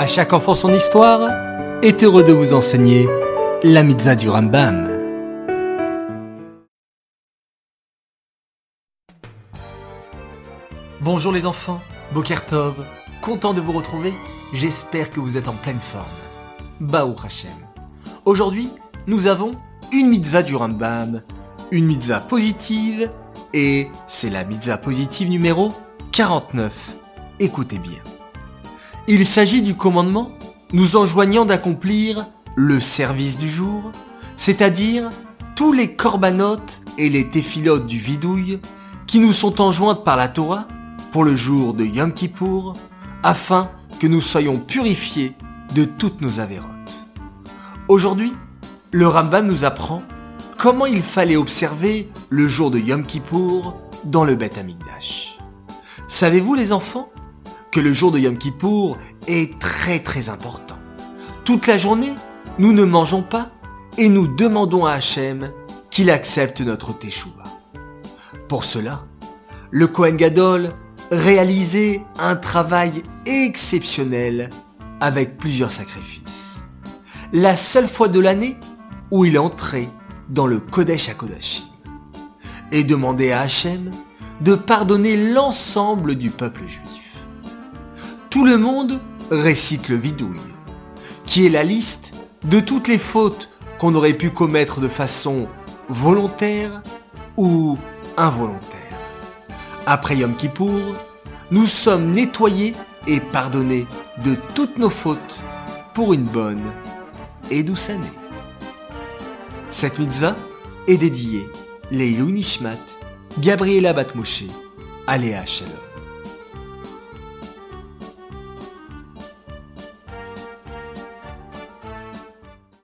À chaque enfant son histoire est heureux de vous enseigner la mitzvah du Rambam. Bonjour les enfants, Bokertov, content de vous retrouver, j'espère que vous êtes en pleine forme. Baou Hashem. Aujourd'hui, nous avons une mitzvah du Rambam, une mitzvah positive, et c'est la mitzvah positive numéro 49. Écoutez bien. Il s'agit du commandement nous enjoignant d'accomplir le service du jour, c'est-à-dire tous les corbanotes et les téphilotes du vidouille qui nous sont enjointes par la Torah pour le jour de Yom Kippour, afin que nous soyons purifiés de toutes nos avérotes. Aujourd'hui, le Rambam nous apprend comment il fallait observer le jour de Yom Kippour dans le Beth Amikdash. Savez-vous les enfants que le jour de Yom Kippour est très très important. Toute la journée, nous ne mangeons pas et nous demandons à Hachem qu'il accepte notre teshuva. Pour cela, le Kohen Gadol réalisait un travail exceptionnel avec plusieurs sacrifices. La seule fois de l'année où il entrait dans le Kodesh HaKodashim et demandait à Hachem de pardonner l'ensemble du peuple juif tout le monde récite le vidouille, qui est la liste de toutes les fautes qu'on aurait pu commettre de façon volontaire ou involontaire. Après Yom Kippour, nous sommes nettoyés et pardonnés de toutes nos fautes pour une bonne et douce année. Cette mitzvah est dédiée Leilou Nishmat, Gabriela Batmoshe, Aléa Shalom.